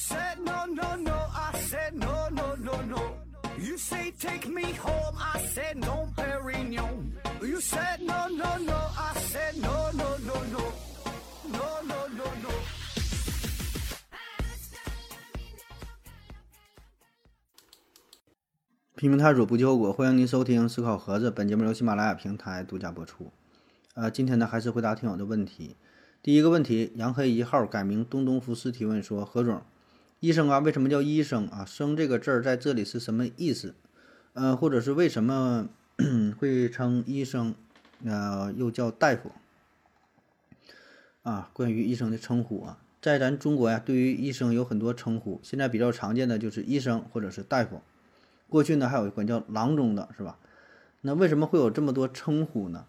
said no, no, no. I said no, no, no, no. You say take me home. I said no, Perignon. You said no, no, no. I said no, no, no, no. No, no, no, no. 拼命探索不计后果，欢迎您收听思考盒子。本节目由喜马拉雅平台独家播出。呃，今天呢还是回答听友的问题。第一个问题，杨黑一号改名东东福斯提问说：何总，医生啊，为什么叫医生啊？生这个字儿在这里是什么意思？呃，或者是为什么 会称医生，呃，又叫大夫？啊，关于医生的称呼啊，在咱中国呀，对于医生有很多称呼，现在比较常见的就是医生或者是大夫。过去呢，还有一管叫郎中的，是吧？那为什么会有这么多称呼呢？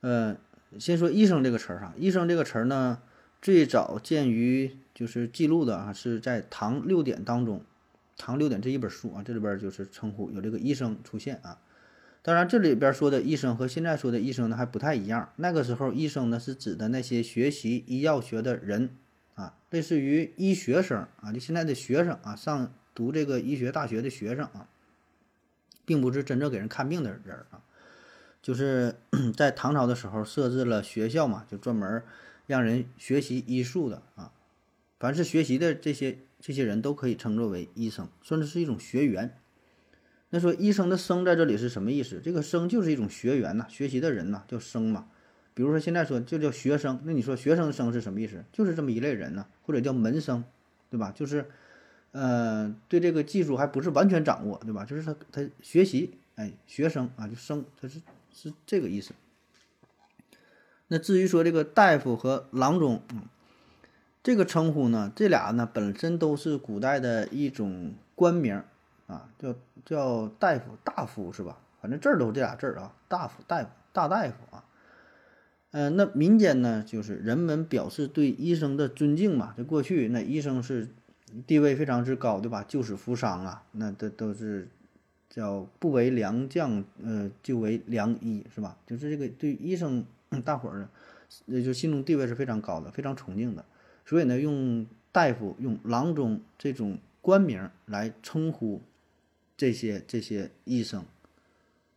呃，先说医生这个词儿哈，医生这个词儿呢，最早见于就是记录的啊，是在《唐六典》当中，《唐六典》这一本书啊，这里边就是称呼有这个医生出现啊。当然，这里边说的医生和现在说的医生呢还不太一样。那个时候，医生呢是指的那些学习医药学的人啊，类似于医学生啊，就现在的学生啊，上。读这个医学大学的学生啊，并不是真正给人看病的人啊，就是 在唐朝的时候设置了学校嘛，就专门让人学习医术的啊。凡是学习的这些这些人都可以称作为医生，甚至是一种学员。那说医生的“生”在这里是什么意思？这个“生”就是一种学员呐，学习的人呐，叫生嘛。比如说现在说就叫学生，那你说学生生是什么意思？就是这么一类人呢，或者叫门生，对吧？就是。呃，对这个技术还不是完全掌握，对吧？就是他他学习，哎，学生啊，就生，他是是这个意思。那至于说这个大夫和郎中，嗯，这个称呼呢，这俩呢本身都是古代的一种官名啊，叫叫大夫、大夫是吧？反正字儿都是这俩字儿啊，大夫、大夫、大大夫啊。嗯，那民间呢，就是人们表示对医生的尊敬嘛。这过去那医生是。地位非常之高，对吧？救死扶伤啊，那都都是叫不为良将，呃，就为良医，是吧？就是这个对医生 大伙儿呢，也就心中地位是非常高的，非常崇敬的。所以呢，用大夫、用郎中这种官名来称呼这些这些医生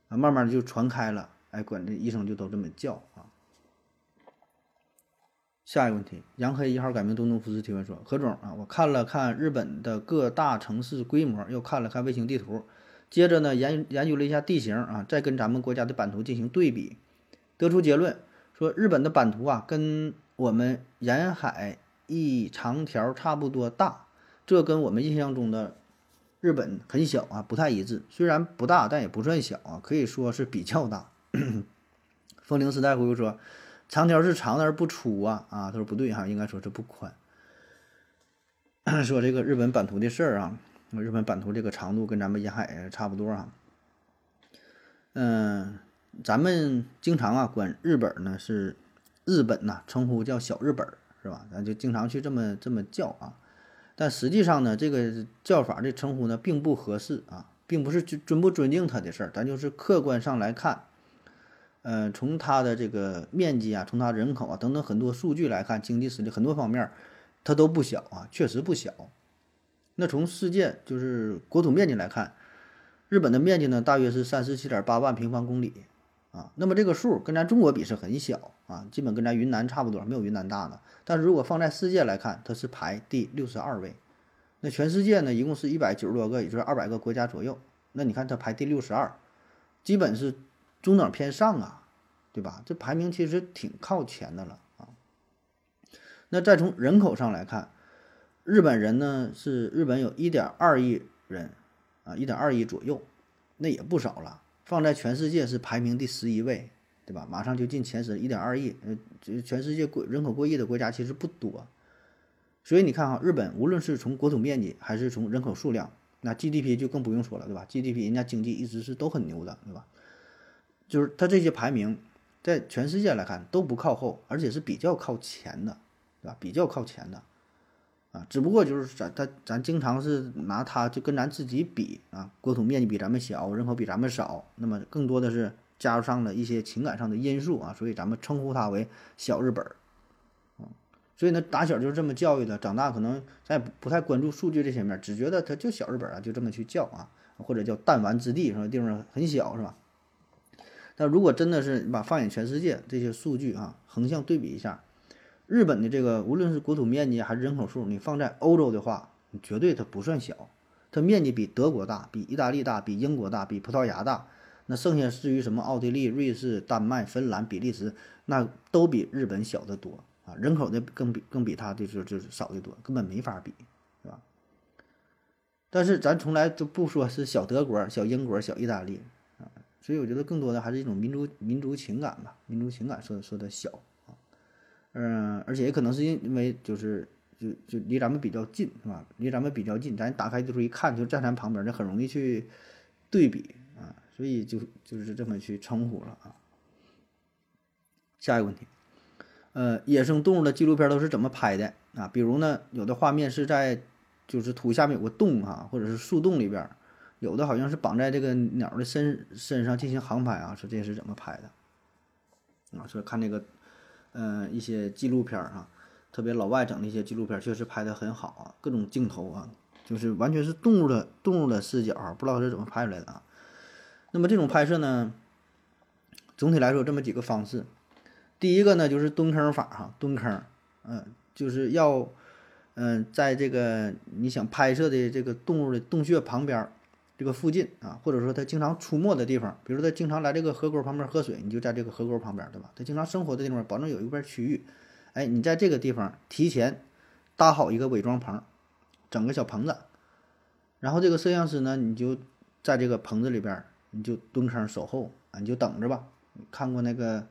啊，慢慢的就传开了，哎，管这医生就都这么叫啊。下一个问题，杨黑一号改名东东福斯提问说：何总啊，我看了看日本的各大城市规模，又看了看卫星地图，接着呢研研究了一下地形啊，再跟咱们国家的版图进行对比，得出结论说日本的版图啊跟我们沿海一长条差不多大，这跟我们印象中的日本很小啊不太一致。虽然不大，但也不算小啊，可以说是比较大。风铃时代回复说。长条是长的而不粗啊啊，他说不对哈，应该说是不宽。说这个日本版图的事儿啊，日本版图这个长度跟咱们沿海差不多啊。嗯，咱们经常啊管日本呢是日本呐，称呼叫小日本儿是吧？咱就经常去这么这么叫啊。但实际上呢，这个叫法这称呼呢并不合适啊，并不是尊不尊敬他的事儿，咱就是客观上来看。呃，从它的这个面积啊，从它人口啊等等很多数据来看，经济实力很多方面，它都不小啊，确实不小。那从世界就是国土面积来看，日本的面积呢大约是三十七点八万平方公里啊。那么这个数跟咱中国比是很小啊，基本跟咱云南差不多，没有云南大的。但是如果放在世界来看，它是排第六十二位。那全世界呢一共是一百九十多个，也就是二百个国家左右。那你看它排第六十二，基本是。中等偏上啊，对吧？这排名其实挺靠前的了啊。那再从人口上来看，日本人呢是日本有一点二亿人啊，一点二亿左右，那也不少了。放在全世界是排名第十一位，对吧？马上就进前十，一点二亿。呃，这全世界过人口过亿的国家其实不多，所以你看哈，日本无论是从国土面积还是从人口数量，那 GDP 就更不用说了，对吧？GDP 人家经济一直是都很牛的，对吧？就是它这些排名，在全世界来看都不靠后，而且是比较靠前的，对吧？比较靠前的，啊，只不过就是咱咱咱经常是拿它就跟咱自己比啊，国土面积比咱们小，人口比咱们少，那么更多的是加上了一些情感上的因素啊，所以咱们称呼它为小日本儿，所以呢，打小就是这么教育的，长大可能咱也不太关注数据这些面，只觉得他就小日本啊，就这么去叫啊，或者叫弹丸之地，是吧？地方很小，是吧？但如果真的是把放眼全世界这些数据啊，横向对比一下，日本的这个无论是国土面积还是人口数，你放在欧洲的话，绝对它不算小，它面积比德国大，比意大利大，比英国大，比葡萄牙大。那剩下至于什么奥地利、瑞士、丹麦、芬兰、比利时，那都比日本小得多啊，人口的更比更比它的就是就是少得多，根本没法比，是吧？但是咱从来都不说是小德国、小英国、小意大利啊，所以我觉得更多的还是一种民族民族情感吧，民族情感说说的小啊，嗯，而且也可能是因为就是就就离咱们比较近，是吧？离咱们比较近，咱打开地图一看，就站咱旁边，就很容易去对比。所以就就是这么去称呼了啊。下一个问题，呃，野生动物的纪录片都是怎么拍的啊？比如呢，有的画面是在就是土下面有个洞哈，或者是树洞里边，有的好像是绑在这个鸟的身身上进行航拍啊，说这是怎么拍的啊？说看那个，呃，一些纪录片啊，特别老外整的一些纪录片，确实拍的很好啊，各种镜头啊，就是完全是动物的动物的视角，不知道是怎么拍出来的啊。那么这种拍摄呢，总体来说这么几个方式。第一个呢就是蹲坑法哈，蹲坑，嗯，就是要，嗯，在这个你想拍摄的这个动物的洞穴旁边，这个附近啊，或者说它经常出没的地方，比如说它经常来这个河沟旁边喝水，你就在这个河沟旁边，对吧？它经常生活的地方，保证有一块区域，哎，你在这个地方提前搭好一个伪装棚，整个小棚子，然后这个摄像师呢，你就在这个棚子里边。你就蹲坑守候啊，你就等着吧。看过那个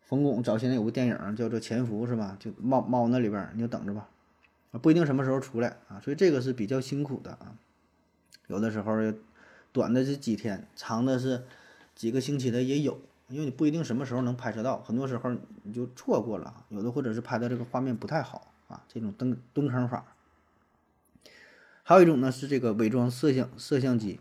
冯巩早先有个电影叫做《潜伏》是吧？就猫猫那里边，你就等着吧，不一定什么时候出来啊。所以这个是比较辛苦的啊。有的时候短的是几天，长的是几个星期的也有，因为你不一定什么时候能拍摄到，很多时候你就错过了。有的或者是拍的这个画面不太好啊，这种蹲蹲坑法。还有一种呢是这个伪装摄像摄像机。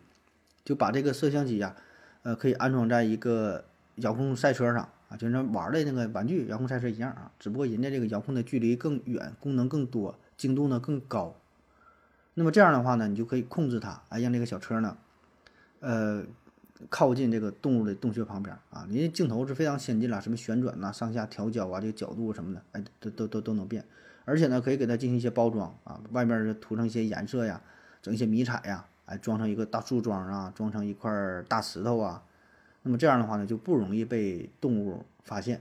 就把这个摄像机呀，呃，可以安装在一个遥控赛车上啊，就像玩的那个玩具遥控赛车一样啊，只不过人家这个遥控的距离更远，功能更多，精度呢更高。那么这样的话呢，你就可以控制它，哎，让这个小车呢，呃，靠近这个动物的洞穴旁边啊。人家镜头是非常先进了，什么旋转呐、上下调焦啊、这个角度什么的，哎，都都都都能变。而且呢，可以给它进行一些包装啊，外面涂上一些颜色呀，整一些迷彩呀。哎，装上一个大树桩啊，装上一块大石头啊，那么这样的话呢，就不容易被动物发现，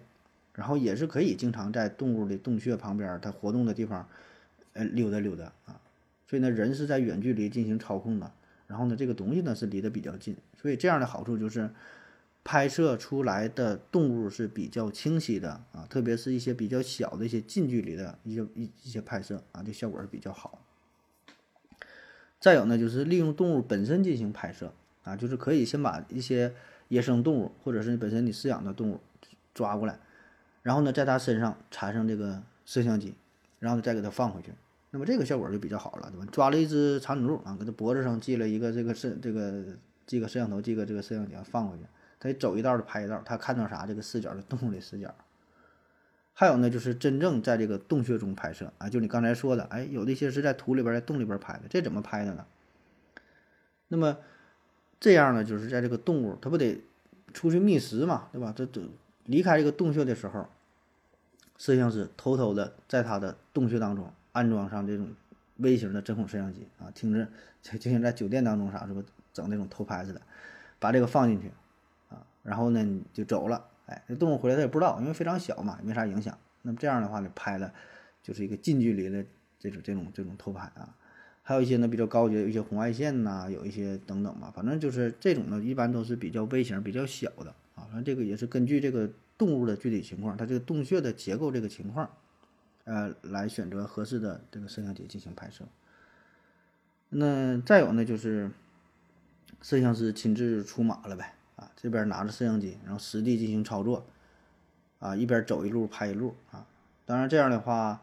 然后也是可以经常在动物的洞穴旁边它活动的地方，呃，溜达溜达啊。所以呢，人是在远距离进行操控的，然后呢，这个东西呢是离得比较近，所以这样的好处就是拍摄出来的动物是比较清晰的啊，特别是一些比较小的一些近距离的一些一一些拍摄啊，这效果是比较好。再有呢，就是利用动物本身进行拍摄啊，就是可以先把一些野生动物或者是你本身你饲养的动物抓过来，然后呢，在它身上缠上这个摄像机，然后再给它放回去，那么这个效果就比较好了，对吧？抓了一只长颈鹿啊，给它脖子上系了一个这个摄这个系个摄像头，系个这个摄像机放回去，它走一道就拍一道，它看到啥这个视角的动物的视角。还有呢，就是真正在这个洞穴中拍摄啊，就你刚才说的，哎，有的一些是在土里边、在洞里边拍的，这怎么拍的呢？那么这样呢，就是在这个动物它不得出去觅食嘛，对吧？这这离开这个洞穴的时候，摄像师偷偷的在它的洞穴当中安装上这种微型的针孔摄像机啊，听着就就像在酒店当中啥，是不整那种偷拍似的，把这个放进去啊，然后呢你就走了。哎，这动物回来它也不知道，因为非常小嘛，没啥影响。那么这样的话呢，拍的就是一个近距离的这种这种这种偷拍啊。还有一些呢比较高级，有一些红外线呐，有一些等等吧。反正就是这种呢，一般都是比较微型、比较小的啊。反正这个也是根据这个动物的具体情况，它这个洞穴的结构这个情况，呃，来选择合适的这个摄像机进行拍摄。那再有呢，就是摄像师亲自出马了呗。啊，这边拿着摄像机，然后实地进行操作，啊，一边走一路拍一路啊。当然这样的话，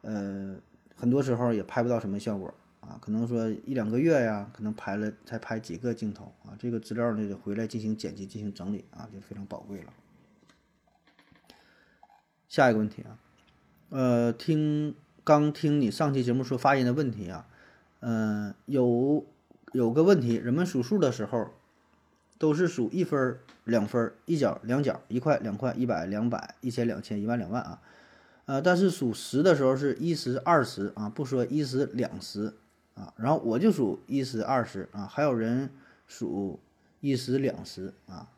呃，很多时候也拍不到什么效果啊，可能说一两个月呀，可能拍了才拍几个镜头啊。这个资料呢，得回来进行剪辑、进行整理啊，就非常宝贵了。下一个问题啊，呃，听刚听你上期节目说发音的问题啊，嗯、有有个问题，人们数数的时候都是数一分儿、两分儿、一角、两角、一块、两块、一百、两百、一千、两千、一万、两万啊，呃，但是数十的时候是一十、二十啊，不说一十、两十啊，然后我就数一十、二十啊，还有人数一十、两十啊，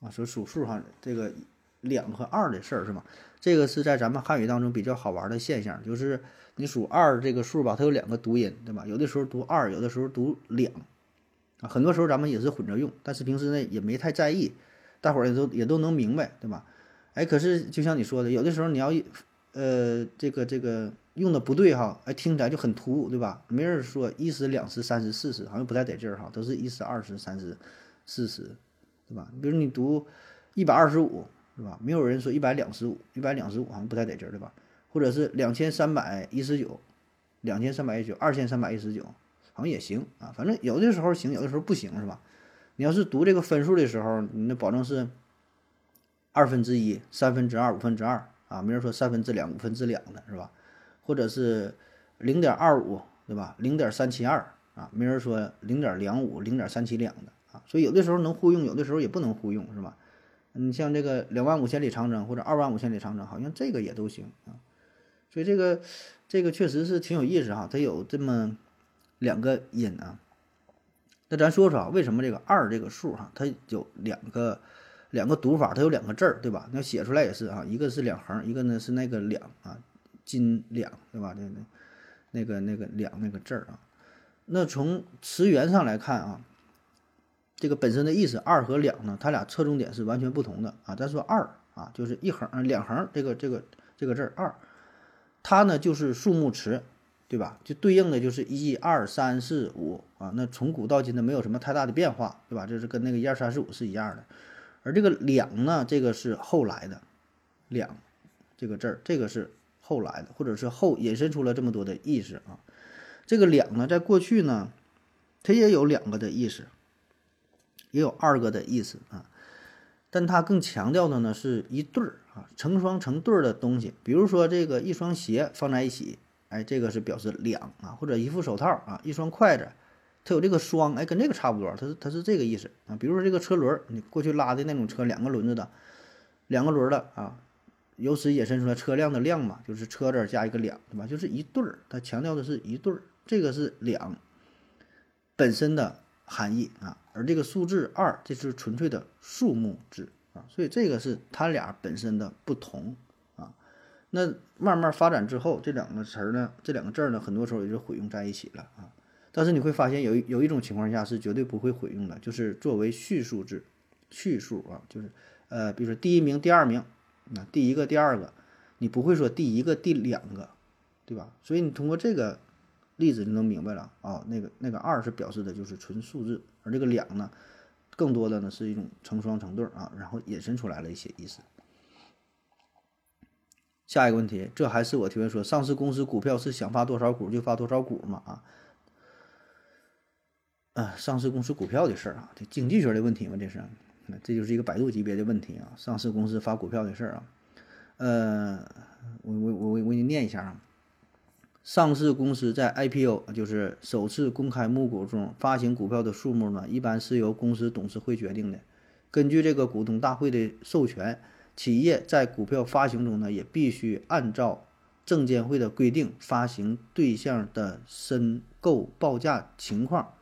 啊，说数数哈，这个两和二的事儿是吗？这个是在咱们汉语当中比较好玩的现象，就是你数二这个数吧，它有两个读音，对吧？有的时候读二，有的时候读两，啊，很多时候咱们也是混着用，但是平时呢也没太在意，大伙儿也都也都能明白，对吧？哎，可是就像你说的，有的时候你要一呃这个这个用的不对哈，哎，听起来就很突兀，对吧？没人说一十、两十、三十、四十，好像不太得劲儿哈，都是一十、二十、三十、四十，对吧？比如你读一百二十五。是吧？没有人说一百两十五，一百两十五好像不太得劲儿，对吧？或者是两千三百一十九，两千三百一十九，二千三百一十九，好像也行啊。反正有的时候行，有的时候不行，是吧？你要是读这个分数的时候，你那保证是二分之一、三分之二、五分之二啊，没人说三分之两、五分之两的，是吧？或者是零点二五，对吧？零点三七二啊，没人说零点两五、零点三七两的啊。所以有的时候能互用，有的时候也不能互用，是吧？你像这个两万五千里长征或者二万五千里长征，好像这个也都行啊。所以这个这个确实是挺有意思哈，它有这么两个音啊。那咱说说啊，为什么这个二这个数哈，它有两个两个读法，它有两个字儿，对吧？那写出来也是啊，一个是两横，一个呢是那个两啊，斤两，对吧？那那那个那个两那个字儿啊。那从词源上来看啊。这个本身的意思，二和两呢，它俩侧重点是完全不同的啊。咱说二啊，就是一横、两横，这个这个这个字儿二，它呢就是数目词，对吧？就对应的就是一二三四五啊。那从古到今呢，没有什么太大的变化，对吧？这是跟那个一二三四五是一样的。而这个两呢，这个是后来的，两这个字儿，这个是后来的，或者是后引申出了这么多的意思啊。这个两呢，在过去呢，它也有两个的意思。也有二个的意思啊，但它更强调的呢是一对儿啊，成双成对儿的东西。比如说这个一双鞋放在一起，哎，这个是表示两啊，或者一副手套啊，一双筷子，它有这个双，哎，跟这个差不多，它是它是这个意思啊。比如说这个车轮，你过去拉的那种车，两个轮子的，两个轮的啊，由此衍生出来车辆的辆嘛，就是车字加一个两，对吧？就是一对儿，它强调的是一对儿，这个是两本身的含义啊。而这个数字二，这是纯粹的数目字啊，所以这个是它俩本身的不同。那慢慢发展之后，这两个词儿呢，这两个字儿呢，很多时候也就混用在一起了啊。但是你会发现，有有一种情况下是绝对不会混用的，就是作为序数字，序数啊，就是呃，比如说第一名、第二名，那第一个、第二个，你不会说第一个、第两个，对吧？所以你通过这个。例子就能明白了啊，那个那个二是表示的就是纯数字，而这个两呢，更多的呢是一种成双成对啊，然后引申出来了一些意思。下一个问题，这还是我提问说，上市公司股票是想发多少股就发多少股吗？啊，啊，上市公司股票的事儿啊，这经济学的问题嘛？这是，这就是一个百度级别的问题啊，上市公司发股票的事儿啊，呃，我我我我我给你念一下啊。上市公司在 IPO，就是首次公开募股中发行股票的数目呢，一般是由公司董事会决定的。根据这个股东大会的授权，企业在股票发行中呢，也必须按照证监会的规定发行对象的申购报价情况，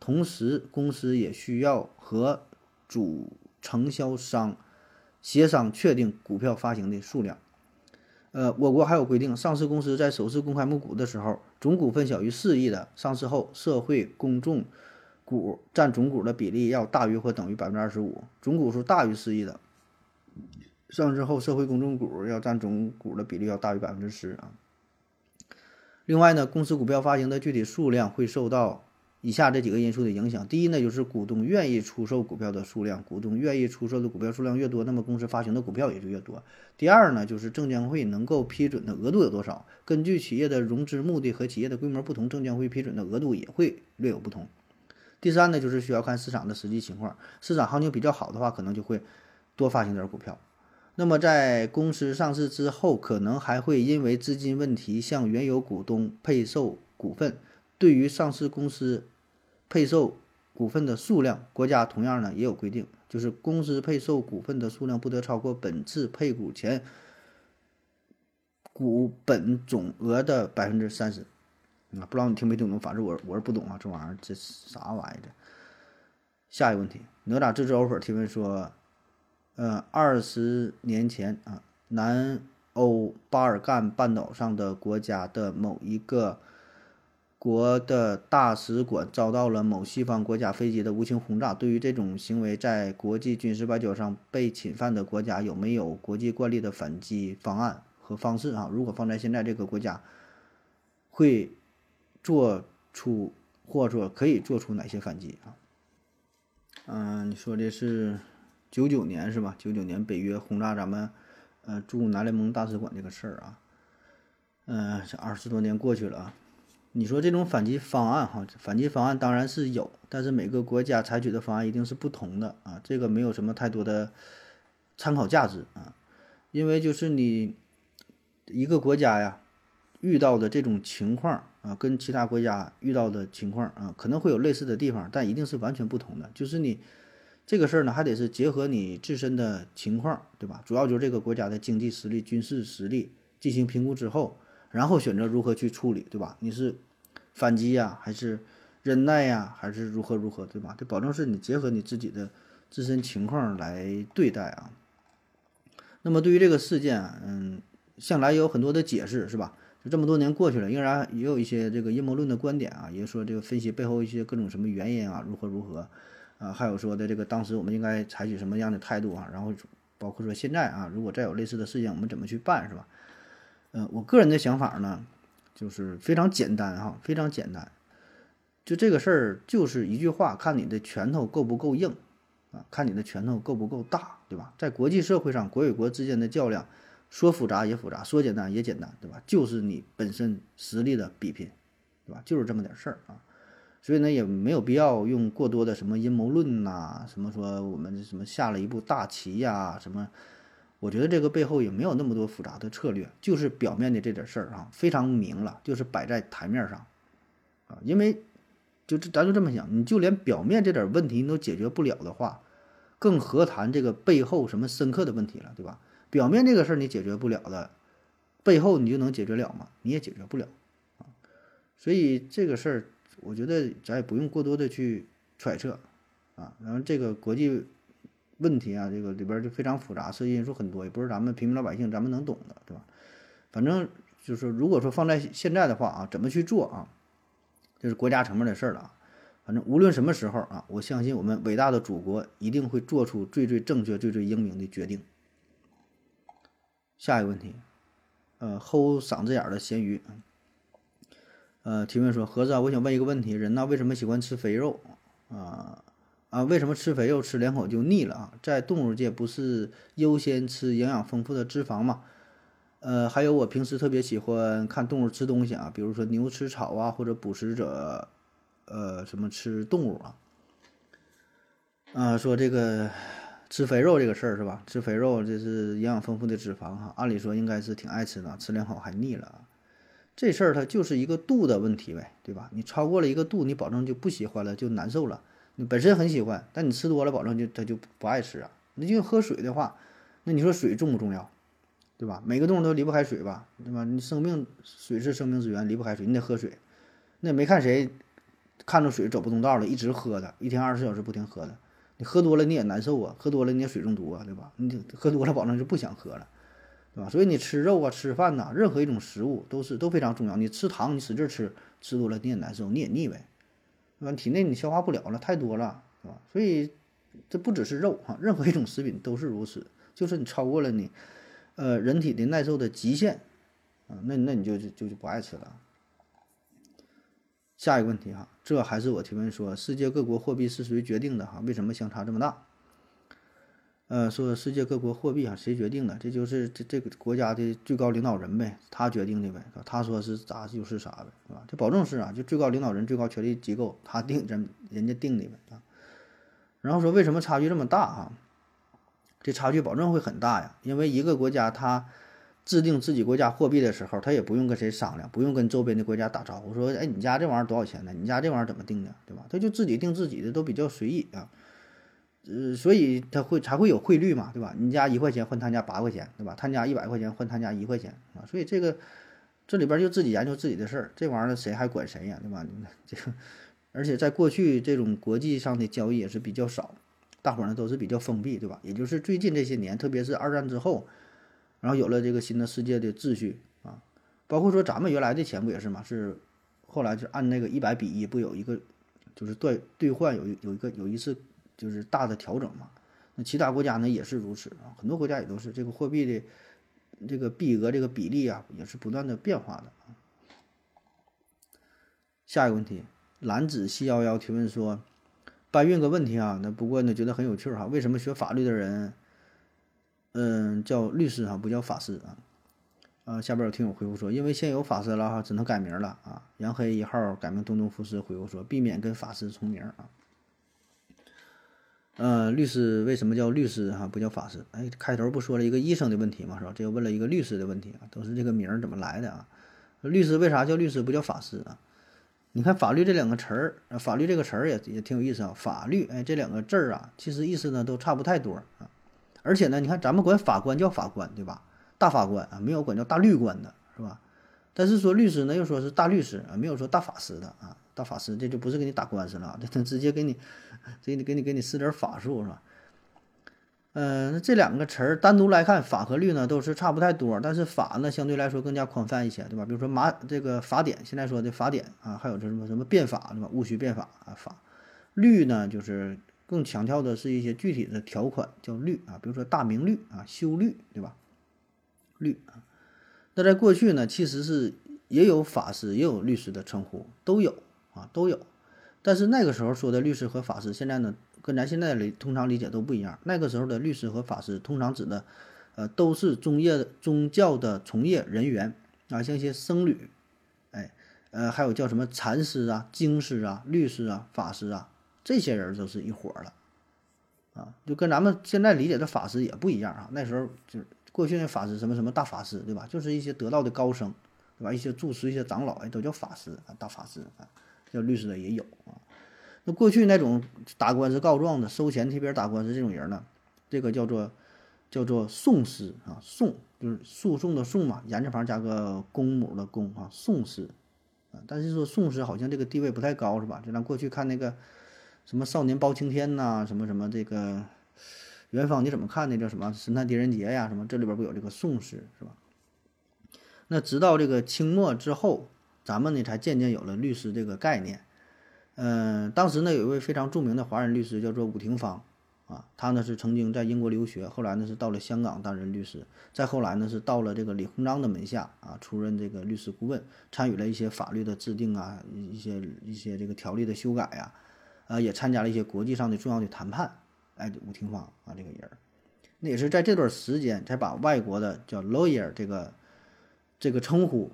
同时公司也需要和主承销商协商确定股票发行的数量。呃，我国还有规定，上市公司在首次公开募股的时候，总股份小于四亿的，上市后社会公众股占总股的比例要大于或等于百分之二十五；总股数大于四亿的，上市后社会公众股要占总股的比例要大于百分之十啊。另外呢，公司股票发行的具体数量会受到。以下这几个因素的影响，第一呢，就是股东愿意出售股票的数量，股东愿意出售的股票数量越多，那么公司发行的股票也就越多。第二呢，就是证监会能够批准的额度有多少，根据企业的融资目的和企业的规模不同，证监会批准的额度也会略有不同。第三呢，就是需要看市场的实际情况，市场行情比较好的话，可能就会多发行点股票，那么在公司上市之后，可能还会因为资金问题向原有股东配售股份。对于上市公司配售股份的数量，国家同样呢也有规定，就是公司配售股份的数量不得超过本次配股前股本总额的百分之三十。啊，不知道你听没听懂？反正我我是不懂啊，这玩意儿这啥玩意儿的？下一个问题，哪吒这只 offer 提问说，呃，二十年前啊，南欧巴尔干半岛上的国家的某一个。国的大使馆遭到了某西方国家飞机的无情轰炸。对于这种行为，在国际军事外交上被侵犯的国家有没有国际惯例的反击方案和方式啊？如果放在现在这个国家，会做出或者说可以做出哪些反击啊？嗯，你说的是九九年是吧？九九年北约轰炸咱们呃驻南联盟大使馆这个事儿啊，嗯，这二十多年过去了啊。你说这种反击方案哈，反击方案当然是有，但是每个国家采取的方案一定是不同的啊，这个没有什么太多的参考价值啊，因为就是你一个国家呀遇到的这种情况啊，跟其他国家遇到的情况啊，可能会有类似的地方，但一定是完全不同的。就是你这个事儿呢，还得是结合你自身的情况，对吧？主要就是这个国家的经济实力、军事实力进行评估之后。然后选择如何去处理，对吧？你是反击呀，还是忍耐呀，还是如何如何，对吧？这保证是你结合你自己的自身情况来对待啊。那么对于这个事件，嗯，向来有很多的解释，是吧？就这么多年过去了，仍然也有一些这个阴谋论的观点啊，也就说这个分析背后一些各种什么原因啊，如何如何啊，还有说的这个当时我们应该采取什么样的态度啊？然后包括说现在啊，如果再有类似的事情，我们怎么去办，是吧？嗯，我个人的想法呢，就是非常简单哈，非常简单。就这个事儿，就是一句话，看你的拳头够不够硬啊，看你的拳头够不够大，对吧？在国际社会上，国与国之间的较量，说复杂也复杂，说简单也简单，对吧？就是你本身实力的比拼，对吧？就是这么点事儿啊。所以呢，也没有必要用过多的什么阴谋论呐，什么说我们什么下了一步大棋呀，什么。我觉得这个背后也没有那么多复杂的策略，就是表面的这点事儿啊，非常明了，就是摆在台面上，啊，因为就咱就这么想，你就连表面这点问题你都解决不了的话，更何谈这个背后什么深刻的问题了，对吧？表面这个事儿你解决不了的，背后你就能解决了吗？你也解决不了啊，所以这个事儿，我觉得咱也不用过多的去揣测啊，然后这个国际。问题啊，这个里边就非常复杂，涉及因素很多，也不是咱们平民老百姓咱们能懂的，对吧？反正就是如果说放在现在的话啊，怎么去做啊，这是国家层面的事了啊。反正无论什么时候啊，我相信我们伟大的祖国一定会做出最最正确、最最英明的决定。下一个问题，呃，齁嗓子眼的咸鱼，呃，提问说，盒子啊，我想问一个问题，人呢为什么喜欢吃肥肉啊？啊，为什么吃肥肉吃两口就腻了啊？在动物界不是优先吃营养丰富的脂肪吗？呃，还有我平时特别喜欢看动物吃东西啊，比如说牛吃草啊，或者捕食者，呃，什么吃动物啊？啊，说这个吃肥肉这个事儿是吧？吃肥肉这是营养丰富的脂肪哈，按理说应该是挺爱吃的，吃两口还腻了，这事儿它就是一个度的问题呗，对吧？你超过了一个度，你保证就不喜欢了，就难受了。你本身很喜欢，但你吃多了，保证就他就不爱吃啊。那就喝水的话，那你说水重不重要，对吧？每个动物都离不开水吧，对吧？你生命水是生命之源，离不开水，你得喝水。那也没看谁看着水走不动道了，一直喝的，一天二十四小时不停喝的。你喝多了你也难受啊，喝多了你也水中毒啊，对吧？你喝多了保证就不想喝了，对吧？所以你吃肉啊、吃饭呐，任何一种食物都是都非常重要。你吃糖，你使劲吃，吃多了你也难受，你也腻歪。对吧？体内你消化不了了，太多了，是吧？所以这不只是肉哈，任何一种食品都是如此。就是你超过了你，呃，人体的耐受的极限，啊，那那你就就就不爱吃了。下一个问题哈，这还是我提问说，世界各国货币是谁决定的哈？为什么相差这么大？呃，说世界各国货币啊，谁决定的？这就是这这个国家的最高领导人呗，他决定的呗，他说是咋就是啥呗，是吧？这保证是啊，就最高领导人、最高权力机构他定人人家定的呗啊。然后说为什么差距这么大哈？这差距保证会很大呀。因为一个国家它制定自己国家货币的时候，它也不用跟谁商量，不用跟周边的国家打招呼，说哎你家这玩意儿多少钱呢？你家这玩意儿怎么定的，对吧？他就自己定自己的，都比较随意啊。呃，所以他会才会有汇率嘛，对吧？你家一块钱换他家八块钱，对吧？他家一百块钱换他家一块钱啊，所以这个这里边就自己研究自己的事儿，这玩意儿谁还管谁呀，对吧？这个，而且在过去这种国际上的交易也是比较少，大伙儿呢都是比较封闭，对吧？也就是最近这些年，特别是二战之后，然后有了这个新的世界的秩序啊，包括说咱们原来的钱不也是嘛？是后来就按那个一百比一，不有一个就是兑兑换有有一个有一次。就是大的调整嘛，那其他国家呢也是如此啊，很多国家也都是这个货币的这个币额这个比例啊，也是不断的变化的啊。下一个问题，蓝子七幺幺提问说，搬运个问题啊，那不过呢觉得很有趣哈，为什么学法律的人，嗯叫律师哈，不叫法师啊？啊，下边有听友回复说，因为现有法师了哈，只能改名了啊。杨黑一号改名东东福师回复说，避免跟法师重名啊。呃，律师为什么叫律师哈，不叫法师？哎，开头不说了一个医生的问题嘛，是吧？这又问了一个律师的问题啊，都是这个名儿怎么来的啊？律师为啥叫律师不叫法师啊？你看法律这两个词儿，法律这个词儿也也挺有意思啊。法律，哎，这两个字儿啊，其实意思呢都差不太多啊。而且呢，你看咱们管法官叫法官，对吧？大法官啊，没有管叫大律官的，是吧？但是说律师呢，又说是大律师啊，没有说大法师的啊。大法师，这就不是给你打官司了，这他直接给你，给你给你给你施点法术是吧？嗯，那这两个词儿单独来看，法和律呢都是差不太多，但是法呢相对来说更加宽泛一些，对吧？比如说马这个法典，现在说的法典啊，还有这什么什么变法，对吧？戊戌变法啊，法律呢就是更强调的是一些具体的条款，叫律啊，比如说大明律啊，修律，对吧？律啊，那在过去呢，其实是也有法师也有律师的称呼，都有。啊，都有，但是那个时候说的律师和法师，现在呢，跟咱现在理通常理解都不一样。那个时候的律师和法师，通常指的，呃，都是宗业宗教的从业人员啊，像一些僧侣，哎，呃，还有叫什么禅师啊、经师啊、律师啊、法师啊，这些人都是一伙儿了，啊，就跟咱们现在理解的法师也不一样啊。那时候就是过去的法师，什么什么大法师，对吧？就是一些得道的高僧，对吧？一些住持、一些长老，哎，都叫法师啊，大法师啊。叫律师的也有啊，那过去那种打官司告状的、收钱替别人打官司这种人呢，这个叫做叫做讼师啊，讼就是诉讼的讼嘛，言字旁加个公母的公啊，讼师啊。但是说讼师好像这个地位不太高是吧？就咱过去看那个什么少年包青天呐，什么什么这个元芳你怎么看那叫什么神探狄仁杰呀？什么这里边不有这个讼师是吧？那直到这个清末之后。咱们呢才渐渐有了律师这个概念，嗯，当时呢有一位非常著名的华人律师叫做伍廷芳，啊，他呢是曾经在英国留学，后来呢是到了香港担任律师，再后来呢是到了这个李鸿章的门下啊，出任这个律师顾问，参与了一些法律的制定啊，一些一些这个条例的修改呀，啊，也参加了一些国际上的重要的谈判，哎，伍廷芳啊这个人，那也是在这段时间才把外国的叫 lawyer 这个这个称呼。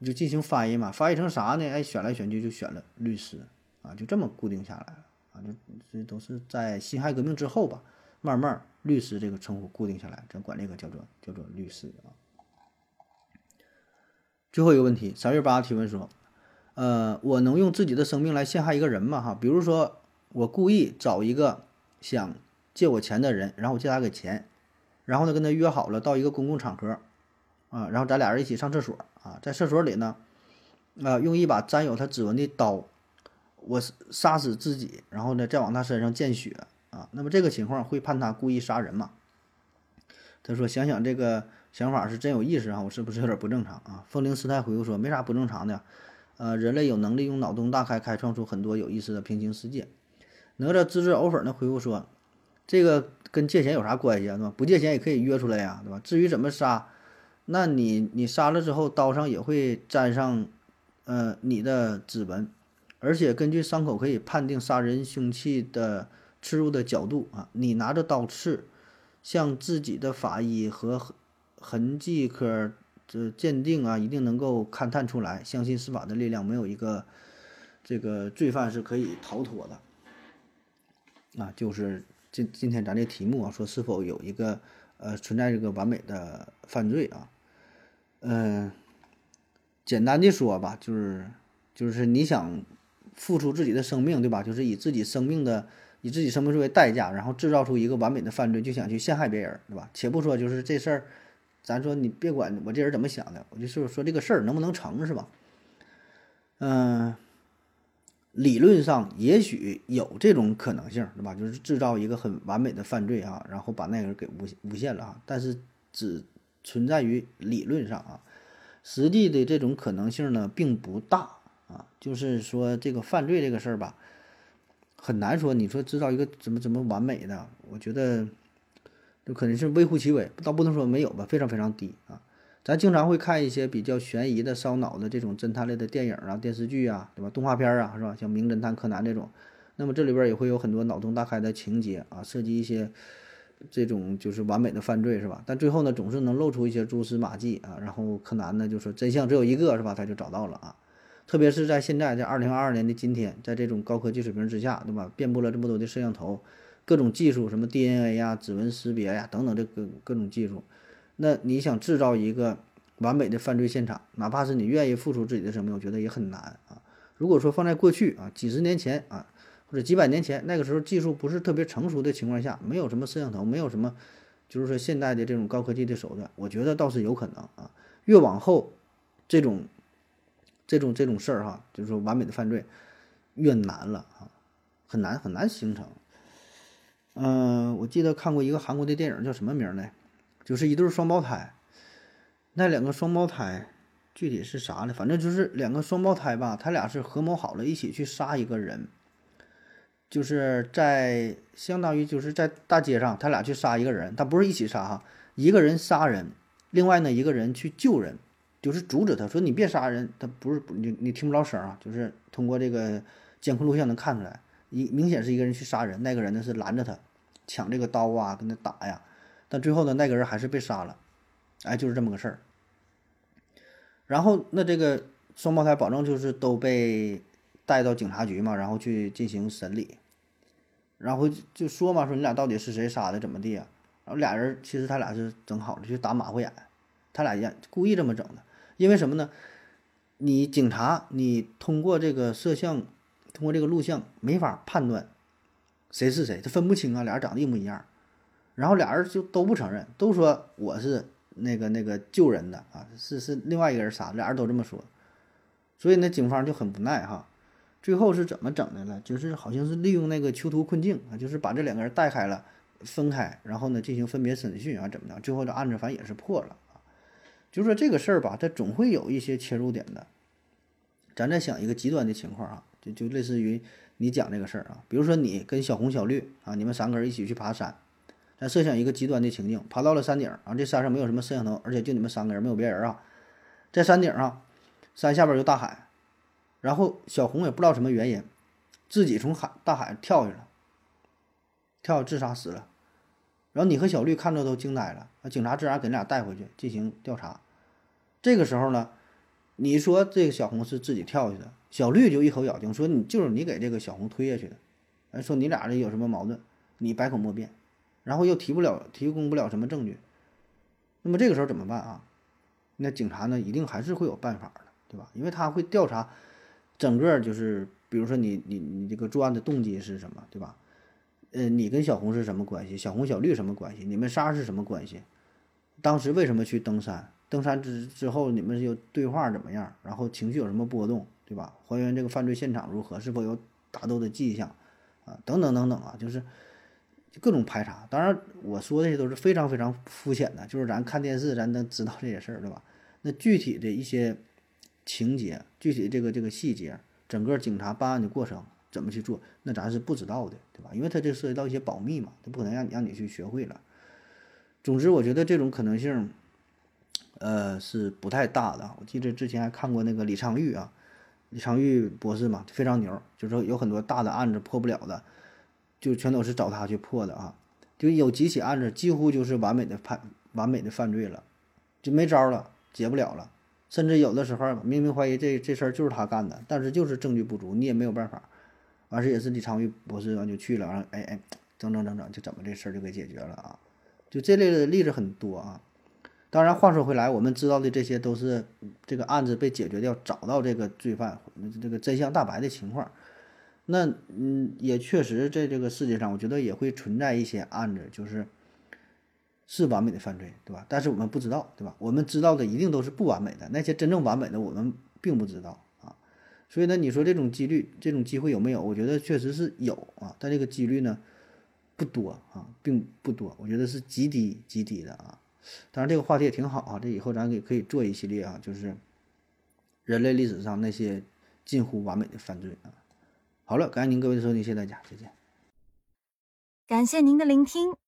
你就进行翻译嘛，翻译成啥呢？哎，选来选去就选了律师啊，就这么固定下来了啊。就这都是在辛亥革命之后吧，慢慢律师这个称呼固定下来，咱管这个叫做叫做律师啊。最后一个问题，三月八提问说，呃，我能用自己的生命来陷害一个人吗？哈，比如说我故意找一个想借我钱的人，然后我借他个钱，然后呢跟他约好了到一个公共场合。啊，然后咱俩人一起上厕所啊，在厕所里呢，啊，用一把沾有他指纹的刀，我杀死自己，然后呢，再往他身上溅血啊。那么这个情况会判他故意杀人吗？他说：“想想这个想法是真有意思啊，我是不是有点不正常啊？”风铃师太回复说：“没啥不正常的，呃，人类有能力用脑洞大开，开创出很多有意思的平行世界。”哪吒滋滋藕粉呢回复说：“这个跟借钱有啥关系啊？对吧？不借钱也可以约出来呀，对吧？至于怎么杀？”那你你杀了之后，刀上也会沾上，呃，你的指纹，而且根据伤口可以判定杀人凶器的刺入的角度啊。你拿着刀刺，向自己的法医和痕迹科这鉴定啊，一定能够勘探出来。相信司法的力量，没有一个这个罪犯是可以逃脱的。啊，就是今今天咱这题目啊，说是否有一个呃存在这个完美的犯罪啊？嗯，简单的说吧，就是就是你想付出自己的生命，对吧？就是以自己生命的以自己生命作为代价，然后制造出一个完美的犯罪，就想去陷害别人，对吧？且不说就是这事儿，咱说你别管我这人怎么想的，我就是说这个事儿能不能成，是吧？嗯。理论上也许有这种可能性，对吧？就是制造一个很完美的犯罪啊，然后把那个人给诬诬陷了啊。但是只存在于理论上啊，实际的这种可能性呢并不大啊。就是说这个犯罪这个事儿吧，很难说。你说制造一个怎么怎么完美的，我觉得就可能是微乎其微，倒不能说没有吧，非常非常低啊。咱经常会看一些比较悬疑的、烧脑的这种侦探类的电影啊、电视剧啊，对吧？动画片啊，是吧？像《名侦探柯南》这种，那么这里边也会有很多脑洞大开的情节啊，涉及一些这种就是完美的犯罪，是吧？但最后呢，总是能露出一些蛛丝马迹啊，然后柯南呢就说真相只有一个，是吧？他就找到了啊。特别是在现在，在二零二二年的今天，在这种高科技水平之下，对吧？遍布了这么多的摄像头，各种技术，什么 DNA 呀、指纹识别呀等等，这个各种技术。那你想制造一个完美的犯罪现场，哪怕是你愿意付出自己的生命，我觉得也很难啊。如果说放在过去啊，几十年前啊，或者几百年前，那个时候技术不是特别成熟的情况下，没有什么摄像头，没有什么，就是说现代的这种高科技的手段，我觉得倒是有可能啊。越往后，这种这种这种事儿哈，就是说完美的犯罪越难了啊，很难很难形成。嗯，我记得看过一个韩国的电影，叫什么名呢？就是一对双胞胎，那两个双胞胎具体是啥呢？反正就是两个双胞胎吧，他俩是合谋好了，一起去杀一个人，就是在相当于就是在大街上，他俩去杀一个人，他不是一起杀哈，一个人杀人，另外呢一个人去救人，就是阻止他说你别杀人，他不是你你听不着声啊，就是通过这个监控录像能看出来，一明显是一个人去杀人，那个人呢是拦着他，抢这个刀啊，跟他打呀。但最后呢，那个人还是被杀了，哎，就是这么个事儿。然后那这个双胞胎保证就是都被带到警察局嘛，然后去进行审理，然后就说嘛，说你俩到底是谁杀的，怎么地啊？然后俩人其实他俩是整好了，去打马虎眼，他俩演故意这么整的，因为什么呢？你警察你通过这个摄像，通过这个录像没法判断谁是谁，他分不清啊，俩人长得一模一样。然后俩人就都不承认，都说我是那个那个救人的啊，是是另外一个人杀，俩人都这么说，所以呢，警方就很无奈哈。最后是怎么整的呢？就是好像是利用那个囚徒困境啊，就是把这两个人带开了，分开，然后呢进行分别审讯啊，怎么的？最后这案子反正也是破了啊。就说这个事儿吧，它总会有一些切入点的。咱再想一个极端的情况啊，就就类似于你讲这个事儿啊，比如说你跟小红、小绿啊，你们三个人一起去爬山。咱设想一个极端的情境，爬到了山顶啊，这山上没有什么摄像头，而且就你们三个人，没有别人啊，在山顶上，山下边有大海，然后小红也不知道什么原因，自己从海大海跳下了，跳自杀死了，然后你和小绿看着都惊呆了，那警察自然给你俩带回去进行调查，这个时候呢，你说这个小红是自己跳下去的，小绿就一口咬定说你就是你给这个小红推下去的，哎，说你俩这有什么矛盾，你百口莫辩。然后又提不了、提供不了什么证据，那么这个时候怎么办啊？那警察呢，一定还是会有办法的，对吧？因为他会调查整个，就是比如说你、你、你这个作案的动机是什么，对吧？呃，你跟小红是什么关系？小红、小绿什么关系？你们仨是什么关系？当时为什么去登山？登山之之后你们有对话怎么样？然后情绪有什么波动，对吧？还原这个犯罪现场如何？是否有打斗的迹象？啊，等等等等啊，就是。各种排查，当然我说这些都是非常非常肤浅的，就是咱看电视咱能知道这些事儿，对吧？那具体的一些情节、具体这个这个细节，整个警察办案的过程怎么去做，那咱是不知道的，对吧？因为他这涉及到一些保密嘛，他不可能让你让你去学会了。总之，我觉得这种可能性，呃，是不太大的。我记得之前还看过那个李昌钰啊，李昌钰博士嘛，非常牛，就是说有很多大的案子破不了的。就全都是找他去破的啊，就有几起案子几乎就是完美的判完美的犯罪了，就没招了，解不了了，甚至有的时候明明怀疑这这事儿就是他干的，但是就是证据不足，你也没有办法。完事也是李昌钰博士完就去了，然后哎哎整整整整就怎么这事儿就给解决了啊？就这类的例子很多啊。当然，话说回来，我们知道的这些都是这个案子被解决掉，找到这个罪犯，这个真相大白的情况。那嗯，也确实在这个世界上，我觉得也会存在一些案子，就是是完美的犯罪，对吧？但是我们不知道，对吧？我们知道的一定都是不完美的，那些真正完美的我们并不知道啊。所以呢，你说这种几率、这种机会有没有？我觉得确实是有啊，但这个几率呢不多啊，并不多，我觉得是极低极低的啊。当然，这个话题也挺好啊，这以后咱也可以做一系列啊，就是人类历史上那些近乎完美的犯罪啊。好了，感谢您各位的收听，谢谢大家，再见。感谢您的聆听。